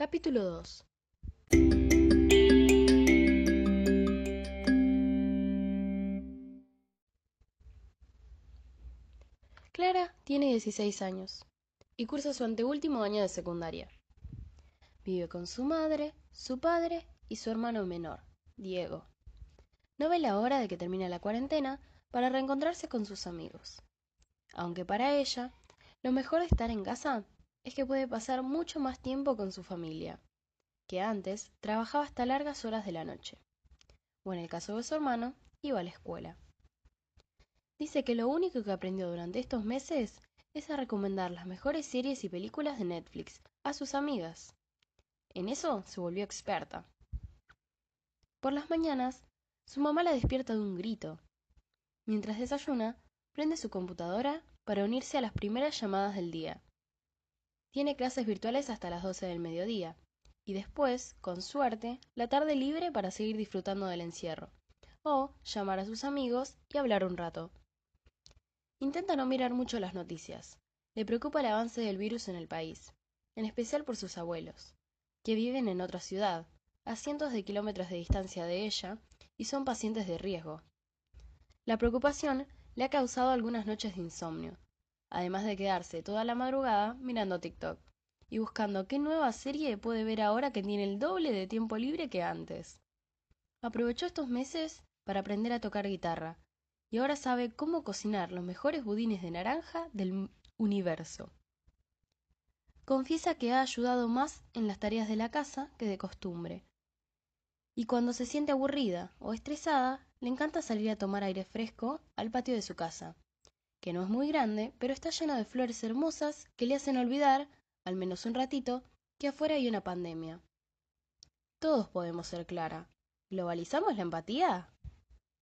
Capítulo 2 Clara tiene 16 años y cursa su anteúltimo año de secundaria. Vive con su madre, su padre y su hermano menor, Diego. No ve la hora de que termine la cuarentena para reencontrarse con sus amigos. Aunque para ella, lo mejor de estar en casa es que puede pasar mucho más tiempo con su familia, que antes trabajaba hasta largas horas de la noche. O en el caso de su hermano, iba a la escuela. Dice que lo único que aprendió durante estos meses es a recomendar las mejores series y películas de Netflix a sus amigas. En eso se volvió experta. Por las mañanas, su mamá la despierta de un grito. Mientras desayuna, prende su computadora para unirse a las primeras llamadas del día. Tiene clases virtuales hasta las 12 del mediodía y después, con suerte, la tarde libre para seguir disfrutando del encierro o llamar a sus amigos y hablar un rato. Intenta no mirar mucho las noticias. Le preocupa el avance del virus en el país, en especial por sus abuelos, que viven en otra ciudad, a cientos de kilómetros de distancia de ella, y son pacientes de riesgo. La preocupación le ha causado algunas noches de insomnio, además de quedarse toda la madrugada mirando TikTok y buscando qué nueva serie puede ver ahora que tiene el doble de tiempo libre que antes. Aprovechó estos meses para aprender a tocar guitarra y ahora sabe cómo cocinar los mejores budines de naranja del universo. Confiesa que ha ayudado más en las tareas de la casa que de costumbre. Y cuando se siente aburrida o estresada, le encanta salir a tomar aire fresco al patio de su casa, que no es muy grande, pero está lleno de flores hermosas que le hacen olvidar, al menos un ratito, que afuera hay una pandemia. Todos podemos ser Clara. ¿Globalizamos la empatía?